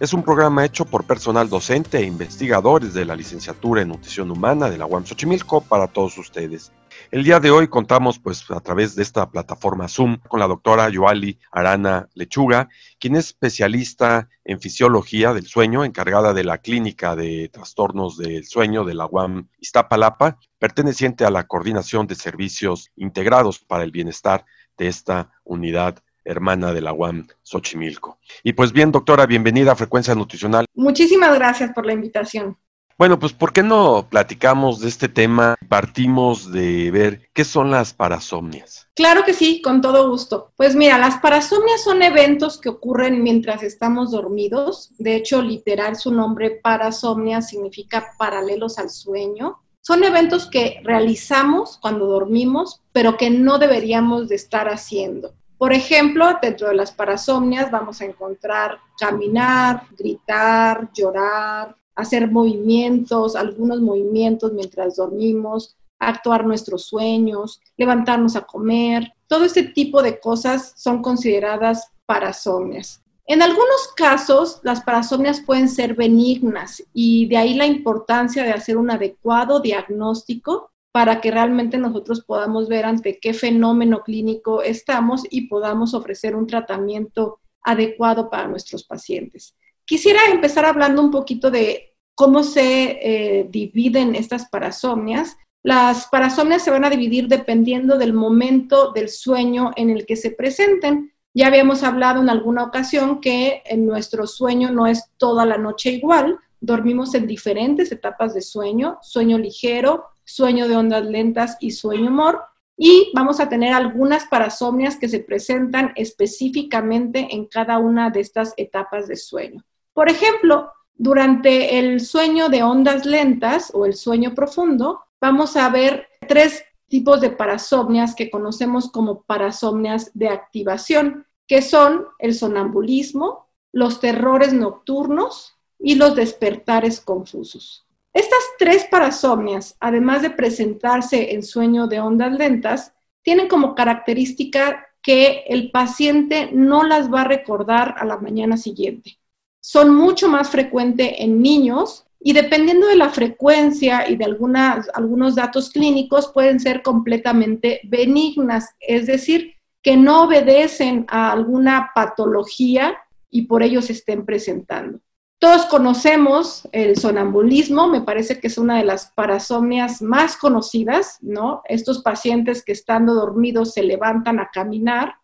es un programa hecho por personal docente e investigadores de la licenciatura en nutrición humana de la UAM Xochimilco para todos ustedes. El día de hoy contamos pues a través de esta plataforma Zoom con la doctora Yoali Arana Lechuga, quien es especialista en fisiología del sueño, encargada de la clínica de trastornos del sueño de la UAM Iztapalapa, perteneciente a la coordinación de servicios integrados para el bienestar de esta unidad hermana de la UAM Xochimilco. Y pues bien, doctora, bienvenida a Frecuencia Nutricional. Muchísimas gracias por la invitación. Bueno, pues ¿por qué no platicamos de este tema? Partimos de ver qué son las parasomnias. Claro que sí, con todo gusto. Pues mira, las parasomnias son eventos que ocurren mientras estamos dormidos. De hecho, literal, su nombre parasomnia significa paralelos al sueño. Son eventos que realizamos cuando dormimos, pero que no deberíamos de estar haciendo. Por ejemplo, dentro de las parasomnias vamos a encontrar caminar, gritar, llorar, hacer movimientos, algunos movimientos mientras dormimos, actuar nuestros sueños, levantarnos a comer. Todo este tipo de cosas son consideradas parasomnias. En algunos casos, las parasomnias pueden ser benignas y de ahí la importancia de hacer un adecuado diagnóstico para que realmente nosotros podamos ver ante qué fenómeno clínico estamos y podamos ofrecer un tratamiento adecuado para nuestros pacientes. Quisiera empezar hablando un poquito de cómo se eh, dividen estas parasomnias. Las parasomnias se van a dividir dependiendo del momento del sueño en el que se presenten. Ya habíamos hablado en alguna ocasión que en nuestro sueño no es toda la noche igual, dormimos en diferentes etapas de sueño, sueño ligero, sueño de ondas lentas y sueño humor. Y vamos a tener algunas parasomnias que se presentan específicamente en cada una de estas etapas de sueño. Por ejemplo, durante el sueño de ondas lentas o el sueño profundo, vamos a ver tres tipos de parasomnias que conocemos como parasomnias de activación, que son el sonambulismo, los terrores nocturnos y los despertares confusos. Estas tres parasomnias, además de presentarse en sueño de ondas lentas, tienen como característica que el paciente no las va a recordar a la mañana siguiente. Son mucho más frecuentes en niños y dependiendo de la frecuencia y de algunos datos clínicos pueden ser completamente benignas, es decir, que no obedecen a alguna patología y por ello se estén presentando. Todos conocemos el sonambulismo, me parece que es una de las parasomnias más conocidas, ¿no? Estos pacientes que estando dormidos se levantan a caminar.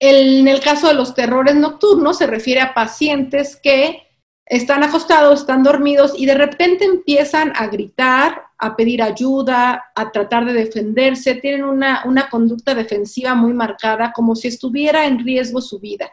en el caso de los terrores nocturnos se refiere a pacientes que están acostados, están dormidos y de repente empiezan a gritar, a pedir ayuda, a tratar de defenderse, tienen una, una conducta defensiva muy marcada, como si estuviera en riesgo su vida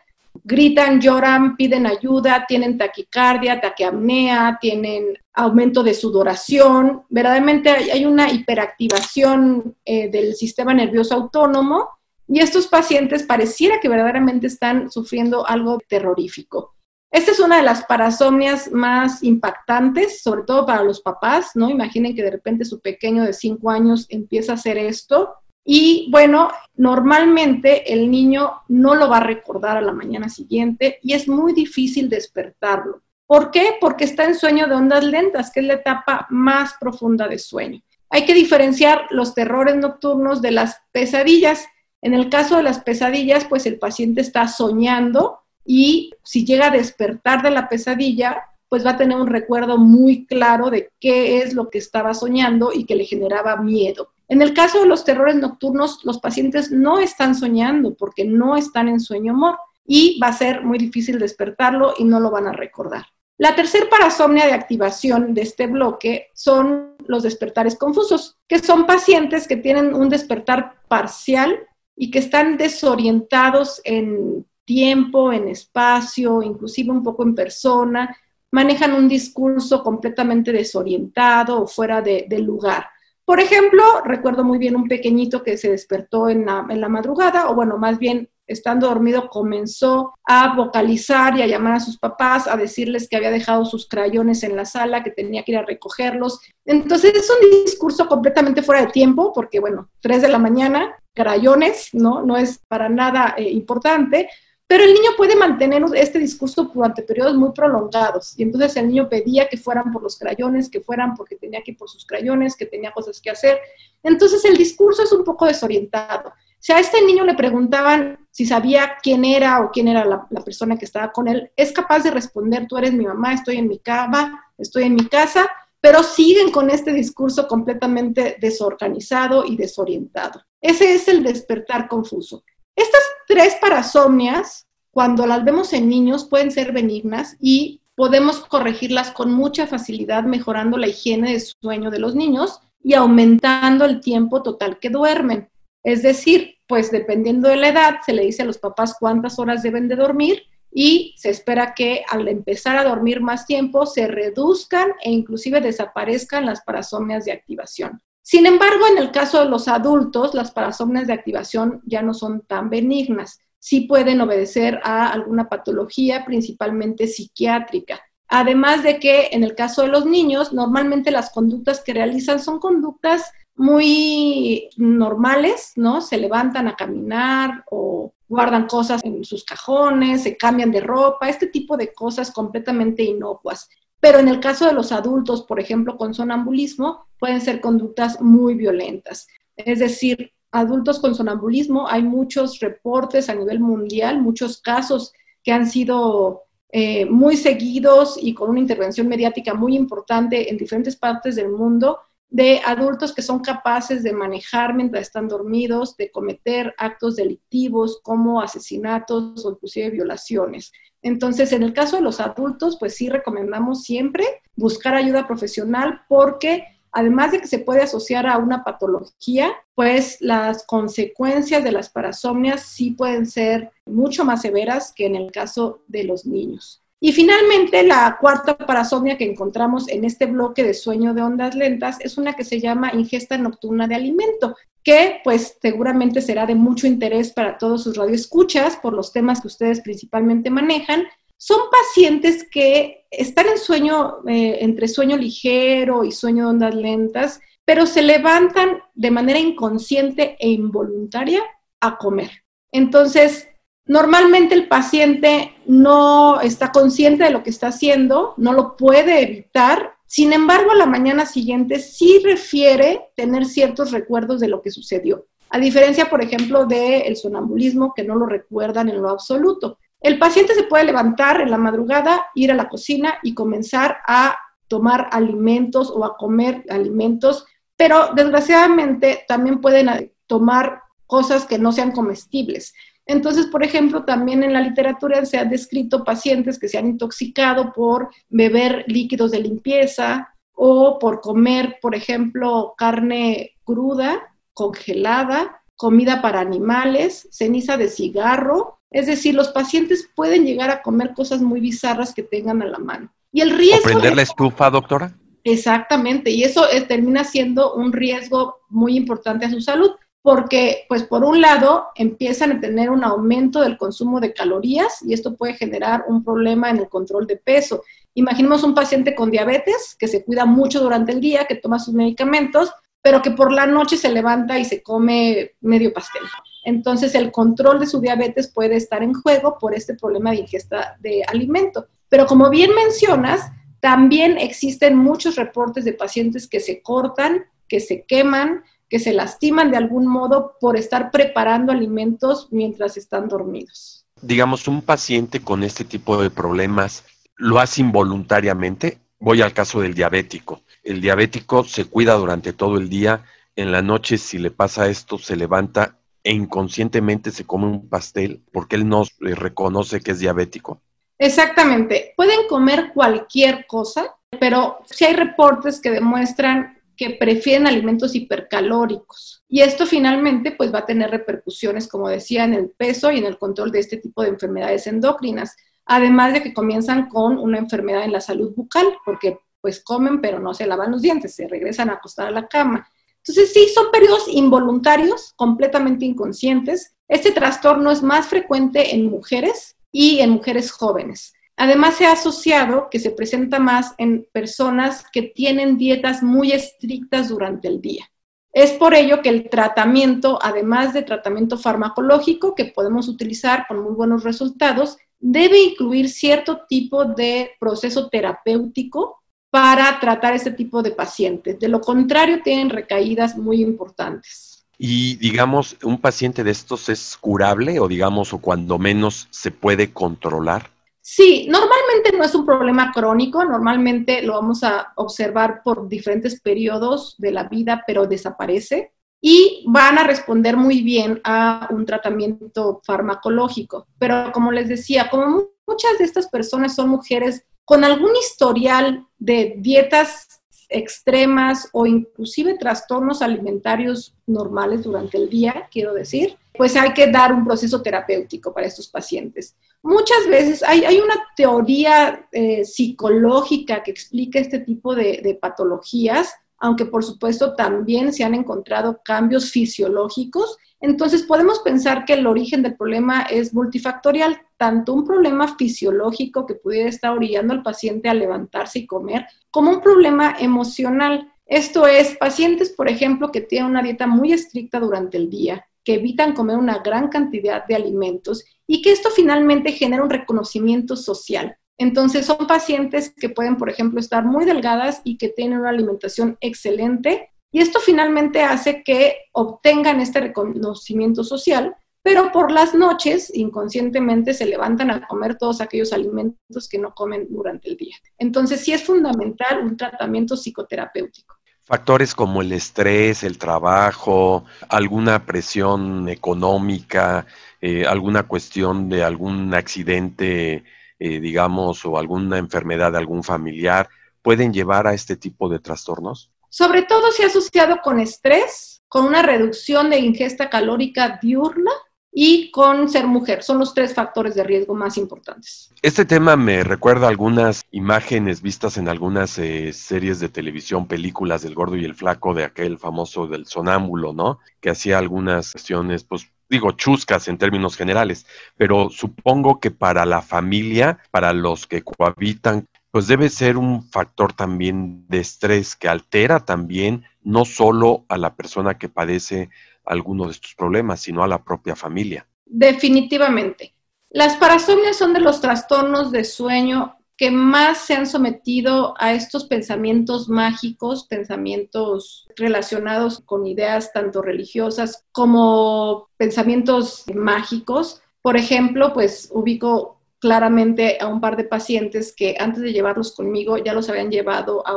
gritan, lloran, piden ayuda, tienen taquicardia, taquiapnea, tienen aumento de sudoración. Verdaderamente hay, una hiperactivación eh, del sistema nervioso autónomo y estos pacientes pareciera que verdaderamente están sufriendo algo terrorífico. Esta es una de las parasomnias más impactantes, sobre todo para los papás, ¿no? Imaginen que de repente su pequeño de 5 años empieza a hacer esto y bueno, normalmente el niño no lo va a recordar a la mañana siguiente y es muy difícil despertarlo. ¿Por qué? Porque está en sueño de ondas lentas, que es la etapa más profunda de sueño. Hay que diferenciar los terrores nocturnos de las pesadillas. En el caso de las pesadillas, pues el paciente está soñando y si llega a despertar de la pesadilla, pues va a tener un recuerdo muy claro de qué es lo que estaba soñando y que le generaba miedo. En el caso de los terrores nocturnos, los pacientes no están soñando porque no están en sueño amor y va a ser muy difícil despertarlo y no lo van a recordar. La tercer parasomnia de activación de este bloque son los despertares confusos, que son pacientes que tienen un despertar parcial y que están desorientados en tiempo, en espacio, inclusive un poco en persona, manejan un discurso completamente desorientado o fuera de, lugar. Por ejemplo, recuerdo muy bien un pequeñito que se despertó en la, madrugada, o bueno, más bien estando dormido, comenzó a vocalizar y a llamar a sus papás, a decirles que había dejado sus crayones en la sala, que tenía que ir a recogerlos. Entonces es un discurso completamente fuera de tiempo, porque bueno, tres de la mañana, crayones, ¿no? No es para nada eh, importante, pero el niño puede mantener este discurso durante periodos muy prolongados. Y entonces el niño pedía que fueran por los crayones, que fueran porque tenía que ir por sus crayones, que tenía cosas que hacer. Entonces el discurso es un poco desorientado. Si a este niño le preguntaban si sabía quién era o quién era la, persona que estaba con él, es capaz de responder, tú eres mi mamá, estoy en mi cama, estoy en mi casa, pero siguen con este discurso completamente desorganizado y desorientado. Ese es el despertar confuso. Estas tres parasomnias, cuando las vemos en niños, pueden ser benignas y podemos corregirlas con mucha facilidad mejorando la higiene de sueño de los niños y aumentando el tiempo total que duermen. Es decir, pues dependiendo de la edad, se le dice a los papás cuántas horas deben de dormir y se espera que al empezar a dormir más tiempo se reduzcan e inclusive desaparezcan las parasomnias de activación. Sin embargo, en el caso de los adultos, las parasomnias de activación ya no son tan benignas. Sí pueden obedecer a alguna patología, principalmente psiquiátrica. Además de que en el caso de los niños, normalmente las conductas que realizan son conductas muy normales, ¿no? Se levantan a caminar o guardan cosas en sus cajones, se cambian de ropa, este tipo de cosas completamente inocuas. Pero en el caso de los adultos, por ejemplo, con sonambulismo, pueden ser conductas muy violentas. Es decir, adultos con sonambulismo, hay muchos reportes a nivel mundial, muchos casos que han sido eh, muy seguidos y con una intervención mediática muy importante en diferentes partes del mundo de adultos que son capaces de manejar mientras están dormidos, de cometer actos delictivos como asesinatos o inclusive violaciones. Entonces, en el caso de los adultos, pues sí recomendamos siempre buscar ayuda profesional porque además de que se puede asociar a una patología, pues las consecuencias de las parasomnias sí pueden ser mucho más severas que en el caso de los niños. Y finalmente, la cuarta parasomnia que encontramos en este bloque de sueño de ondas lentas es una que se llama ingesta nocturna de alimento que pues seguramente será de mucho interés para todos sus radioescuchas por los temas que ustedes principalmente manejan. Son pacientes que están en sueño, eh, entre sueño ligero y sueño de ondas lentas, pero se levantan de manera inconsciente e involuntaria a comer. Entonces, normalmente el paciente no está consciente de lo que está haciendo, no lo puede evitar sin embargo, a la mañana siguiente sí refiere tener ciertos recuerdos de lo que sucedió, a diferencia, por ejemplo, del sonambulismo, que no lo recuerdan en lo absoluto. El paciente se puede levantar en la madrugada, ir a la cocina y comenzar a tomar alimentos o a comer alimentos, pero desgraciadamente también pueden tomar cosas que no sean comestibles. Entonces, por ejemplo, también en la literatura se han descrito pacientes que se han intoxicado por beber líquidos de limpieza o por comer, por ejemplo, carne cruda, congelada, comida para animales, ceniza de cigarro. Es decir, los pacientes pueden llegar a comer cosas muy bizarras que tengan a la mano. Y el riesgo... ¿Prender la estufa, doctora? Exactamente, y eso eh, termina siendo un riesgo muy importante a su salud porque, pues, por un lado, empiezan a tener un aumento del consumo de calorías y esto puede generar un problema en el control de peso. Imaginemos un paciente con diabetes que se cuida mucho durante el día, que toma sus medicamentos, pero que por la noche se levanta y se come medio pastel. Entonces, el control de su diabetes puede estar en juego por este problema de ingesta de alimento. Pero como bien mencionas, también existen muchos reportes de pacientes que se cortan, que se queman, que se lastiman de algún modo por estar preparando alimentos mientras están dormidos. Digamos, un paciente con este tipo de problemas lo hace involuntariamente. Voy al caso del diabético. El diabético se cuida durante todo el día en la noche si le pasa esto, se levanta e inconscientemente se come un pastel porque él no reconoce que es diabético? Exactamente. Pueden comer cualquier cosa, pero sí hay reportes que demuestran que prefieren alimentos hipercalóricos. Y esto finalmente pues va a tener repercusiones, como decía, en el peso y en el control de este tipo de enfermedades endocrinas. Además de que comienzan con una enfermedad en la salud bucal, porque pues comen pero no se lavan los dientes, se regresan a acostar a la cama. Entonces sí, son periodos involuntarios, completamente inconscientes. Este trastorno es más frecuente en mujeres y en mujeres jóvenes. Además, se ha asociado que se presenta más en personas que tienen dietas muy estrictas durante el día. Es por ello que el tratamiento, además de tratamiento farmacológico que podemos utilizar con muy buenos resultados, debe incluir cierto tipo de proceso terapéutico para tratar este tipo de pacientes. De lo contrario, tienen recaídas muy importantes. Y digamos, ¿un paciente de estos es curable o digamos, o cuando menos se puede controlar? Sí, normalmente no es un problema crónico, normalmente lo vamos a observar por diferentes periodos de la vida, pero desaparece y van a responder muy bien a un tratamiento farmacológico. Pero como les decía, como muchas de estas personas son mujeres con algún historial de dietas extremas o inclusive trastornos alimentarios normales durante el día, quiero decir, pues hay que dar un proceso terapéutico para estos pacientes. Muchas veces hay, una teoría eh, psicológica que explica este tipo de patologías, aunque por supuesto también se han encontrado cambios fisiológicos. Entonces podemos pensar que el origen del problema es multifactorial, tanto un problema fisiológico que pudiera estar orillando al paciente a levantarse y comer, como un problema emocional. Esto es, pacientes, por ejemplo, que tienen una dieta muy estricta durante el día, que evitan comer una gran cantidad de alimentos y que esto finalmente genera un reconocimiento social. Entonces son pacientes que pueden, por ejemplo, estar muy delgadas y que tienen una alimentación excelente y esto finalmente hace que obtengan este reconocimiento social, pero por las noches inconscientemente se levantan a comer todos aquellos alimentos que no comen durante el día. Entonces sí es fundamental un tratamiento psicoterapéutico. Factores como el estrés, el trabajo, alguna presión económica, eh, alguna cuestión de algún accidente eh, digamos, o alguna enfermedad de algún familiar, pueden llevar a este tipo de trastornos? Sobre todo se ha asociado con estrés, con una reducción de ingesta calórica diurna y con ser mujer. Son los tres factores de riesgo más importantes. Este tema me recuerda algunas imágenes vistas en algunas eh, series de televisión, películas del gordo y el flaco, de aquel famoso del sonámbulo, ¿no? Que hacía algunas cuestiones, pues digo, chuscas en términos generales, pero supongo que para la familia, para los que cohabitan, pues debe ser un factor también de estrés que altera también no solo a la persona que padece alguno de estos problemas, sino a la propia familia. Definitivamente. Las parasomnias son de los trastornos de sueño que más se han sometido a estos pensamientos mágicos, pensamientos relacionados con ideas tanto religiosas como pensamientos mágicos. Por ejemplo, pues ubico claramente a un par de pacientes que antes de llevarlos conmigo ya los habían llevado a,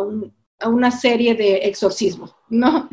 una serie de exorcismos, ¿no?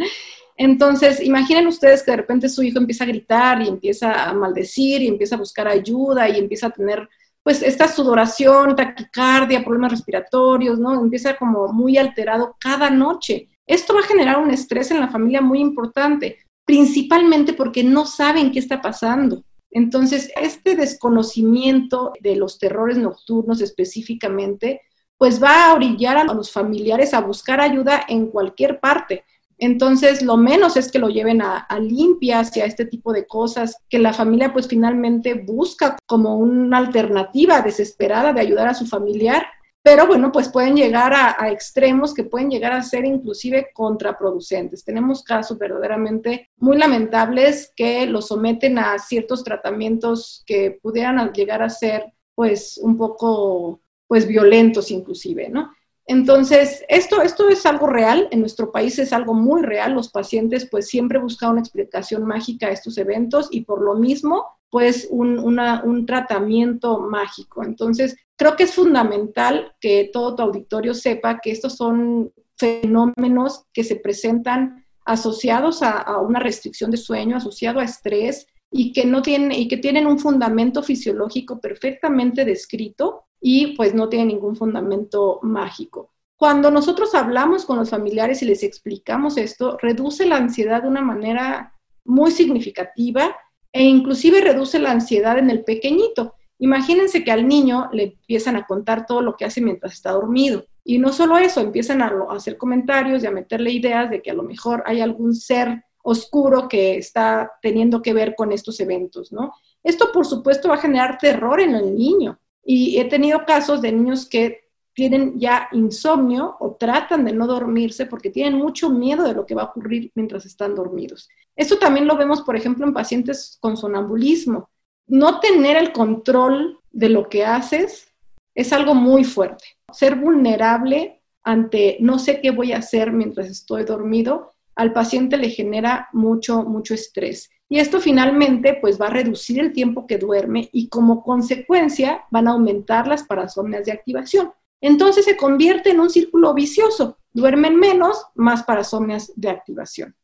Entonces, imaginen ustedes que de repente su hijo empieza a gritar y empieza a maldecir y empieza a buscar ayuda y empieza a tener pues esta sudoración, taquicardia, problemas respiratorios, ¿no? Empieza como muy alterado cada noche. Esto va a generar un estrés en la familia muy importante, principalmente porque no saben qué está pasando. Entonces, este desconocimiento de los terrores nocturnos específicamente, pues va a orillar a los familiares a buscar ayuda en cualquier parte. Entonces, lo menos es que lo lleven a, limpia hacia este tipo de cosas, que la familia pues finalmente busca como una alternativa desesperada de ayudar a su familiar, pero bueno, pues pueden llegar a, a extremos que pueden llegar a ser inclusive contraproducentes. Tenemos casos verdaderamente muy lamentables que los someten a ciertos tratamientos que pudieran llegar a ser pues un poco pues violentos inclusive, ¿no? Entonces, esto, esto es algo real, en nuestro país es algo muy real, los pacientes pues siempre buscan una explicación mágica a estos eventos y por lo mismo pues un, un tratamiento mágico. Entonces, creo que es fundamental que todo tu auditorio sepa que estos son fenómenos que se presentan asociados a, una restricción de sueño, asociado a estrés y que no tienen y que tienen un fundamento fisiológico perfectamente descrito y pues no tienen ningún fundamento mágico. Cuando nosotros hablamos con los familiares y les explicamos esto, reduce la ansiedad de una manera muy significativa e inclusive reduce la ansiedad en el pequeñito. Imagínense que al niño le empiezan a contar todo lo que hace mientras está dormido. Y no solo eso, empiezan a, hacer comentarios y a meterle ideas de que a lo mejor hay algún ser oscuro que está teniendo que ver con estos eventos, ¿no? Esto, por supuesto, va a generar terror en el niño. Y he tenido casos de niños que tienen ya insomnio o tratan de no dormirse porque tienen mucho miedo de lo que va a ocurrir mientras están dormidos. Esto también lo vemos, por ejemplo, en pacientes con sonambulismo. No tener el control de lo que haces es algo muy fuerte ser vulnerable ante no sé qué voy a hacer mientras estoy dormido, al paciente le genera mucho, mucho estrés. Y esto finalmente pues va a reducir el tiempo que duerme y como consecuencia van a aumentar las parasomnias de activación. Entonces se convierte en un círculo vicioso. Duermen menos, más parasomnias de activación.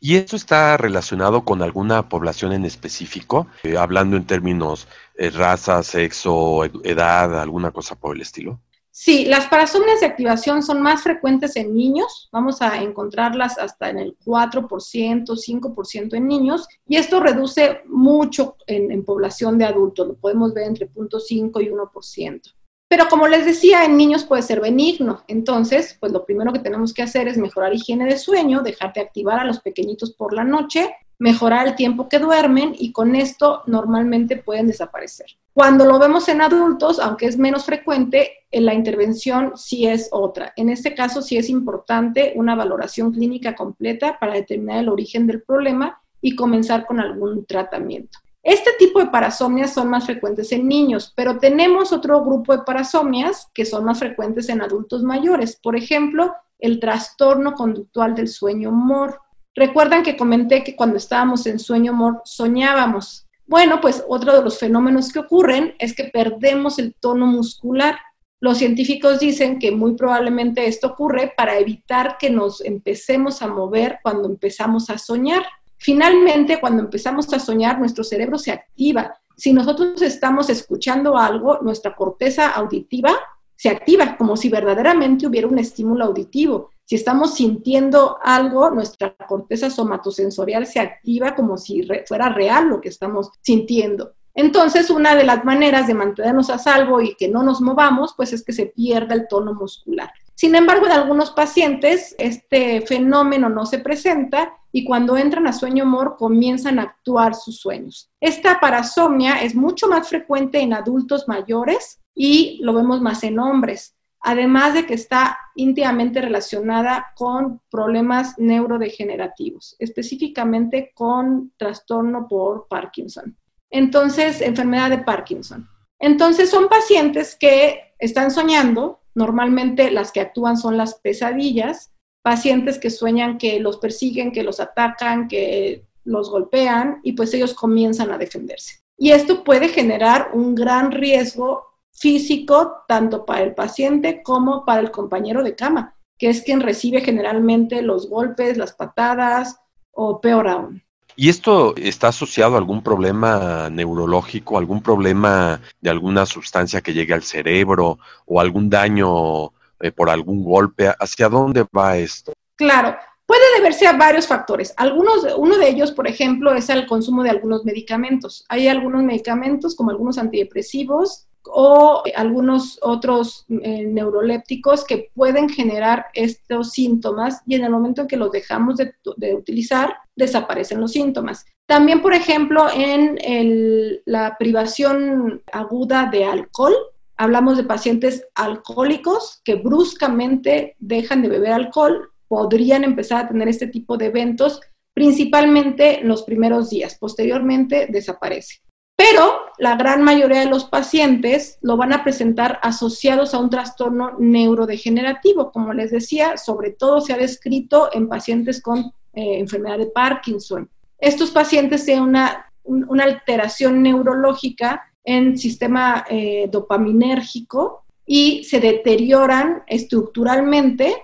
¿Y esto está relacionado con alguna población en específico? Eh, hablando en términos eh, raza, sexo, edad, alguna cosa por el estilo. Sí, las parasomnias de activación son más frecuentes en niños, vamos a encontrarlas hasta en el 4%, 5% en niños, y esto reduce mucho en, población de adultos, lo podemos ver entre 0.5 y 1%. Pero como les decía, en niños puede ser benigno, entonces, pues lo primero que tenemos que hacer es mejorar higiene de sueño, dejar de activar a los pequeñitos por la noche mejorar el tiempo que duermen y con esto normalmente pueden desaparecer. Cuando lo vemos en adultos, aunque es menos frecuente, en la intervención sí es otra. En este caso sí es importante una valoración clínica completa para determinar el origen del problema y comenzar con algún tratamiento. Este tipo de parasomnias son más frecuentes en niños, pero tenemos otro grupo de parasomnias que son más frecuentes en adultos mayores. Por ejemplo, el trastorno conductual del sueño MOR Recuerdan que comenté que cuando estábamos en sueño amor soñábamos. Bueno, pues otro de los fenómenos que ocurren es que perdemos el tono muscular. Los científicos dicen que muy probablemente esto ocurre para evitar que nos empecemos a mover cuando empezamos a soñar. Finalmente, cuando empezamos a soñar, nuestro cerebro se activa. Si nosotros estamos escuchando algo, nuestra corteza auditiva se activa como si verdaderamente hubiera un estímulo auditivo. Si estamos sintiendo algo, nuestra corteza somatosensorial se activa como si fuera real lo que estamos sintiendo. Entonces, una de las maneras de mantenernos a salvo y que no nos movamos, pues es que se pierda el tono muscular. Sin embargo, en algunos pacientes este fenómeno no se presenta y cuando entran a sueño mor comienzan a actuar sus sueños. Esta parasomnia es mucho más frecuente en adultos mayores y lo vemos más en hombres además de que está íntimamente relacionada con problemas neurodegenerativos, específicamente con trastorno por Parkinson. Entonces, enfermedad de Parkinson. Entonces, son pacientes que están soñando, normalmente las que actúan son las pesadillas, pacientes que sueñan que los persiguen, que los atacan, que los golpean y pues ellos comienzan a defenderse. Y esto puede generar un gran riesgo físico tanto para el paciente como para el compañero de cama, que es quien recibe generalmente los golpes, las patadas o peor aún. ¿Y esto está asociado a algún problema neurológico, algún problema de alguna sustancia que llegue al cerebro o algún daño eh, por algún golpe? ¿Hacia dónde va esto? Claro, puede deberse a varios factores. Algunos, uno de ellos, por ejemplo, es el consumo de algunos medicamentos. Hay algunos medicamentos, como algunos antidepresivos, o algunos otros eh, neurolépticos que pueden generar estos síntomas y en el momento en que los dejamos de, utilizar, desaparecen los síntomas. También, por ejemplo, en la privación aguda de alcohol, hablamos de pacientes alcohólicos que bruscamente dejan de beber alcohol, podrían empezar a tener este tipo de eventos, principalmente en los primeros días, posteriormente desaparece. Pero la gran mayoría de los pacientes lo van a presentar asociados a un trastorno neurodegenerativo. Como les decía, sobre todo se ha descrito en pacientes con eh, enfermedad de Parkinson. Estos pacientes tienen una, alteración neurológica en sistema eh, dopaminérgico y se deterioran estructuralmente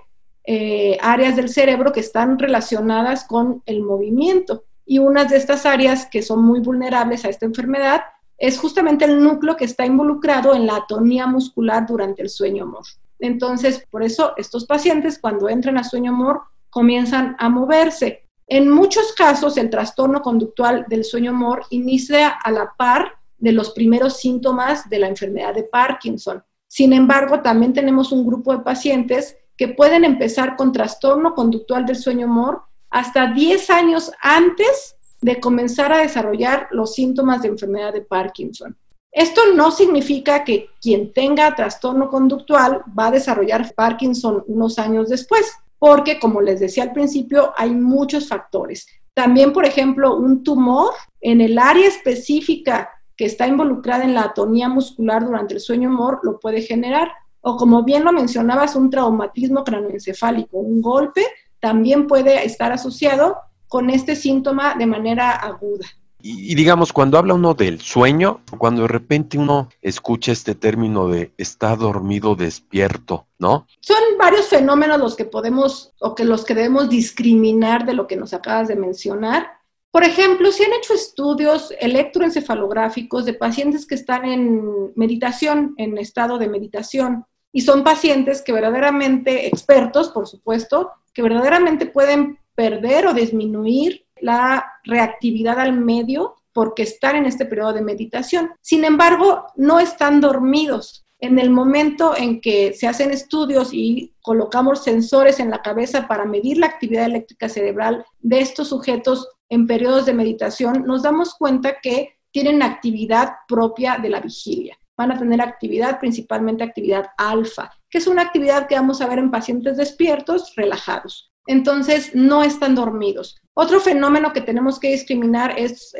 eh, áreas del cerebro que están relacionadas con el movimiento. Y unas de estas áreas que son muy vulnerables a esta enfermedad es justamente el núcleo que está involucrado en la atonía muscular durante el sueño mor. Entonces, por eso estos pacientes cuando entran a sueño mor comienzan a moverse. En muchos casos, el trastorno conductual del sueño mor inicia a la par de los primeros síntomas de la enfermedad de Parkinson. Sin embargo, también tenemos un grupo de pacientes que pueden empezar con trastorno conductual del sueño mor hasta 10 años antes de comenzar a desarrollar los síntomas de enfermedad de Parkinson. Esto no significa que quien tenga trastorno conductual va a desarrollar Parkinson unos años después, porque como les decía al principio, hay muchos factores. También, por ejemplo, un tumor en el área específica que está involucrada en la atonía muscular durante el sueño mor lo puede generar. O como bien lo mencionabas, un traumatismo cranoencefálico, un golpe, también puede estar asociado con este síntoma de manera aguda. Y, digamos, cuando habla uno del sueño, cuando de repente uno escucha este término de está dormido despierto, ¿no? Son varios fenómenos los que podemos o que los que debemos discriminar de lo que nos acabas de mencionar. Por ejemplo, se han hecho estudios electroencefalográficos de pacientes que están en meditación, en estado de meditación, y son pacientes que verdaderamente, expertos, por supuesto, que verdaderamente pueden perder o disminuir la reactividad al medio porque están en este periodo de meditación. Sin embargo, no están dormidos. En el momento en que se hacen estudios y colocamos sensores en la cabeza para medir la actividad eléctrica cerebral de estos sujetos en periodos de meditación, nos damos cuenta que tienen actividad propia de la vigilia. Van a tener actividad, principalmente actividad alfa, que es una actividad que vamos a ver en pacientes despiertos, relajados entonces no están dormidos. Otro fenómeno que tenemos que discriminar es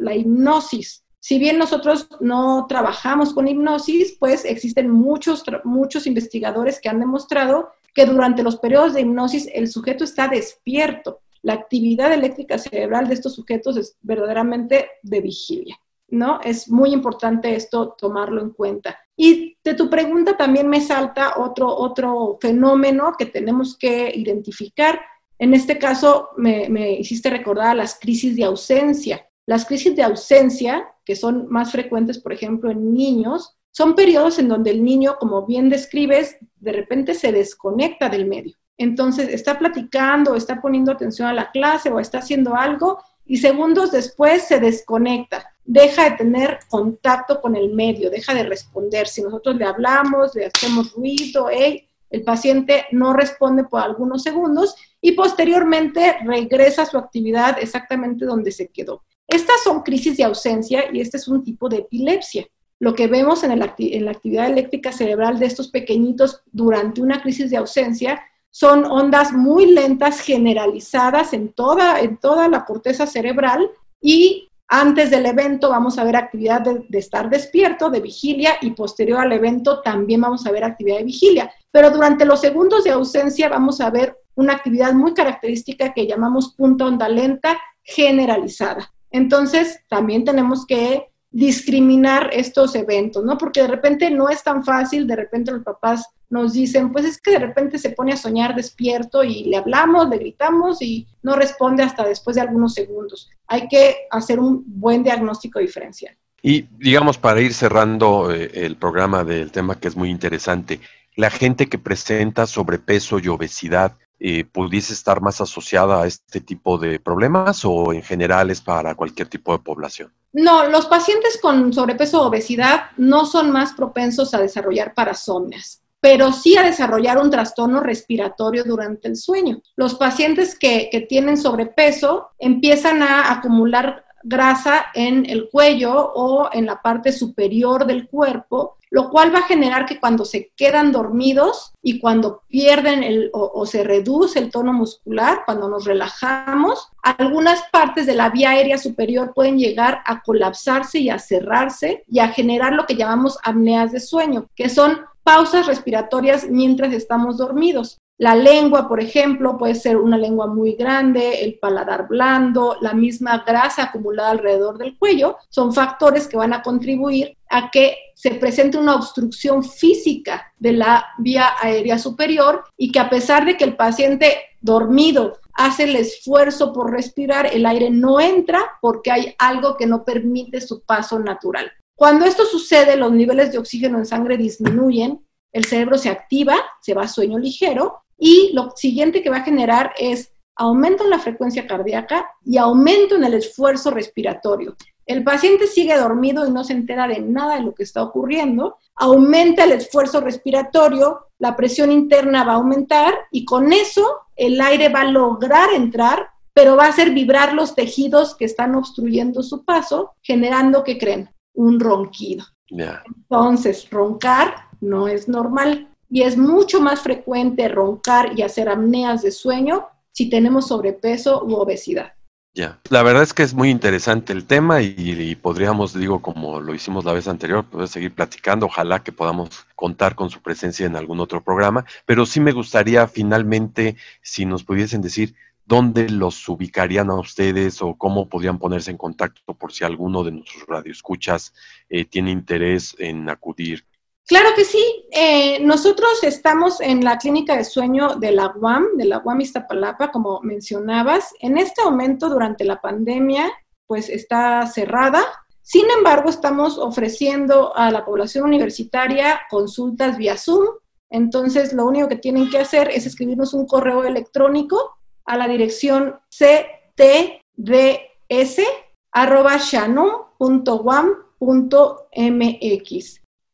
la hipnosis. Si bien nosotros no trabajamos con hipnosis, pues existen muchos, muchos investigadores que han demostrado que durante los periodos de hipnosis el sujeto está despierto. La actividad eléctrica cerebral de estos sujetos es verdaderamente de vigilia. ¿No? Es muy importante esto tomarlo en cuenta. Y de tu pregunta también me salta otro, otro fenómeno que tenemos que identificar. En este caso, me, me hiciste recordar las crisis de ausencia. Las crisis de ausencia, que son más frecuentes, por ejemplo, en niños, son periodos en donde el niño, como bien describes, de repente se desconecta del medio. Entonces, está platicando, está poniendo atención a la clase o está haciendo algo y segundos después se desconecta deja de tener contacto con el medio, deja de responder. Si nosotros le hablamos, le hacemos ruido, el paciente no responde por algunos segundos y posteriormente regresa a su actividad exactamente donde se quedó. Estas son crisis de ausencia y este es un tipo de epilepsia. Lo que vemos en, en la actividad eléctrica cerebral de estos pequeñitos durante una crisis de ausencia son ondas muy lentas generalizadas en toda, en toda la corteza cerebral y antes del evento vamos a ver actividad de, estar despierto, de vigilia, y posterior al evento también vamos a ver actividad de vigilia. Pero durante los segundos de ausencia vamos a ver una actividad muy característica que llamamos punta onda lenta generalizada. Entonces, también tenemos que discriminar estos eventos, ¿no? Porque de repente no es tan fácil, de repente los papás nos dicen, pues es que de repente se pone a soñar despierto y le hablamos, le gritamos y no responde hasta después de algunos segundos. Hay que hacer un buen diagnóstico diferencial. Y digamos, para ir cerrando eh, el programa del tema que es muy interesante, la gente que presenta sobrepeso y obesidad, eh, ¿pudiese estar más asociada a este tipo de problemas o en general es para cualquier tipo de población? No, los pacientes con sobrepeso o obesidad no son más propensos a desarrollar parasomnias pero sí a desarrollar un trastorno respiratorio durante el sueño. Los pacientes que, que tienen sobrepeso empiezan a acumular grasa en el cuello o en la parte superior del cuerpo, lo cual va a generar que cuando se quedan dormidos y cuando pierden el, o, o, se reduce el tono muscular, cuando nos relajamos, algunas partes de la vía aérea superior pueden llegar a colapsarse y a cerrarse y a generar lo que llamamos apneas de sueño, que son pausas respiratorias mientras estamos dormidos. La lengua, por ejemplo, puede ser una lengua muy grande, el paladar blando, la misma grasa acumulada alrededor del cuello, son factores que van a contribuir a que se presente una obstrucción física de la vía aérea superior y que a pesar de que el paciente dormido hace el esfuerzo por respirar, el aire no entra porque hay algo que no permite su paso natural. Cuando esto sucede, los niveles de oxígeno en sangre disminuyen, el cerebro se activa, se va a sueño ligero y lo siguiente que va a generar es aumento en la frecuencia cardíaca y aumento en el esfuerzo respiratorio. El paciente sigue dormido y no se entera de nada de lo que está ocurriendo, aumenta el esfuerzo respiratorio, la presión interna va a aumentar y con eso el aire va a lograr entrar, pero va a hacer vibrar los tejidos que están obstruyendo su paso, generando, ¿qué creen? Un ronquido. Entonces, roncar no es normal y es mucho más frecuente roncar y hacer apneas de sueño si tenemos sobrepeso u obesidad. Ya, la verdad es que es muy interesante el tema y, podríamos, digo, como lo hicimos la vez anterior, poder seguir platicando. Ojalá que podamos contar con su presencia en algún otro programa, pero sí me gustaría finalmente si nos pudiesen decir dónde los ubicarían a ustedes o cómo podrían ponerse en contacto por si alguno de nuestros radioescuchas eh, tiene interés en acudir Claro que sí. Eh, nosotros estamos en la clínica de sueño de la UAM, de la UAM Iztapalapa, como mencionabas. En este momento, durante la pandemia, pues está cerrada. Sin embargo, estamos ofreciendo a la población universitaria consultas vía Zoom. Entonces, lo único que tienen que hacer es escribirnos un correo electrónico a la dirección ctds.wam.mx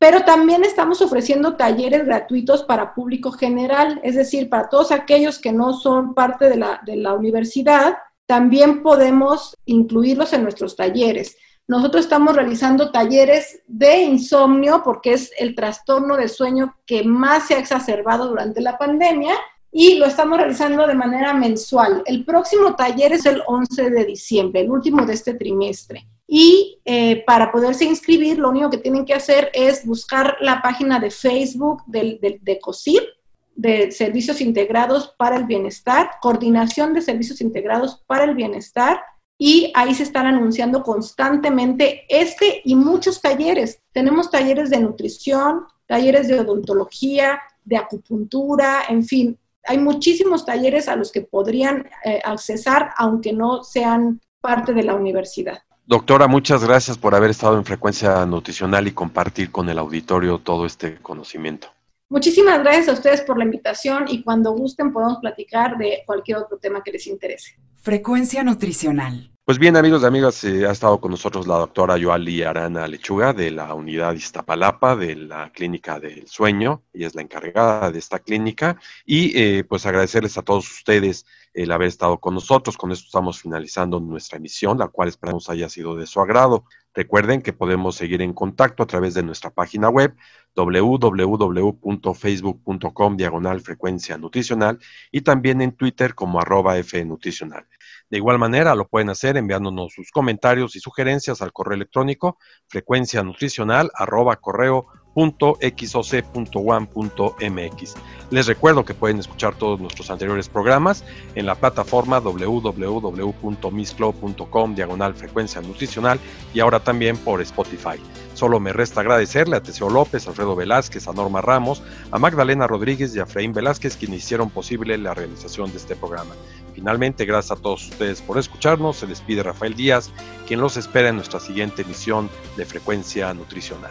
pero también estamos ofreciendo talleres gratuitos para público general, es decir, para todos aquellos que no son parte de la, universidad, también podemos incluirlos en nuestros talleres. Nosotros estamos realizando talleres de insomnio porque es el trastorno de sueño que más se ha exacerbado durante la pandemia y lo estamos realizando de manera mensual. El próximo taller es el 11 de diciembre, el último de este trimestre. Y eh, para poderse inscribir, lo único que tienen que hacer es buscar la página de Facebook del, de COSIR, de Servicios Integrados para el Bienestar, Coordinación de Servicios Integrados para el Bienestar, y ahí se están anunciando constantemente este y muchos talleres. Tenemos talleres de nutrición, talleres de odontología, de acupuntura, en fin, hay muchísimos talleres a los que podrían eh, accesar aunque no sean parte de la universidad. Doctora, muchas gracias por haber estado en Frecuencia Nutricional y compartir con el auditorio todo este conocimiento. Muchísimas gracias a ustedes por la invitación y cuando gusten podemos platicar de cualquier otro tema que les interese. Frecuencia Nutricional. Pues bien, amigos y amigas, eh, ha estado con nosotros la doctora Yoali Arana Lechuga de la unidad Iztapalapa de la Clínica del Sueño. Ella es la encargada de esta clínica. Y eh, pues agradecerles a todos ustedes el haber estado con nosotros. Con esto estamos finalizando nuestra emisión, la cual esperamos haya sido de su agrado. Recuerden que podemos seguir en contacto a través de nuestra página web www.facebook.com diagonal frecuencia nutricional y también en Twitter como arroba fnutricional. De igual manera, lo pueden hacer enviándonos sus comentarios y sugerencias al correo electrónico frecuencia nutricional arroba correo .xoc.1.mx. Les recuerdo que pueden escuchar todos nuestros anteriores programas en la plataforma www.misclub.com diagonal frecuencia nutricional y ahora también por Spotify. Solo me resta agradecerle a Teseo López, Alfredo Velázquez, a Norma Ramos, a Magdalena Rodríguez y a Efraín Velázquez quienes hicieron posible la realización de este programa. Finalmente, gracias a todos ustedes por escucharnos. Se despide Rafael Díaz, quien los espera en nuestra siguiente emisión de Frecuencia Nutricional.